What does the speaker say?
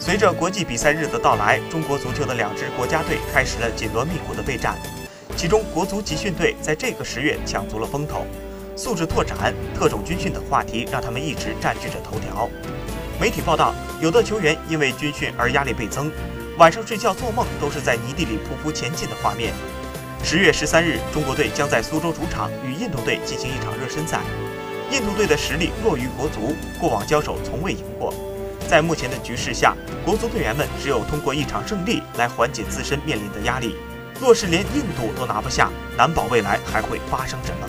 随着国际比赛日的到来，中国足球的两支国家队开始了紧锣密鼓的备战。其中，国足集训队在这个十月抢足了风头，素质拓展、特种军训等话题让他们一直占据着头条。媒体报道，有的球员因为军训而压力倍增，晚上睡觉做梦都是在泥地里匍匐前进的画面。十月十三日，中国队将在苏州主场与印度队进行一场热身赛。印度队的实力弱于国足，过往交手从未赢过。在目前的局势下，国足队员们只有通过一场胜利来缓解自身面临的压力。若是连印度都拿不下，难保未来还会发生什么。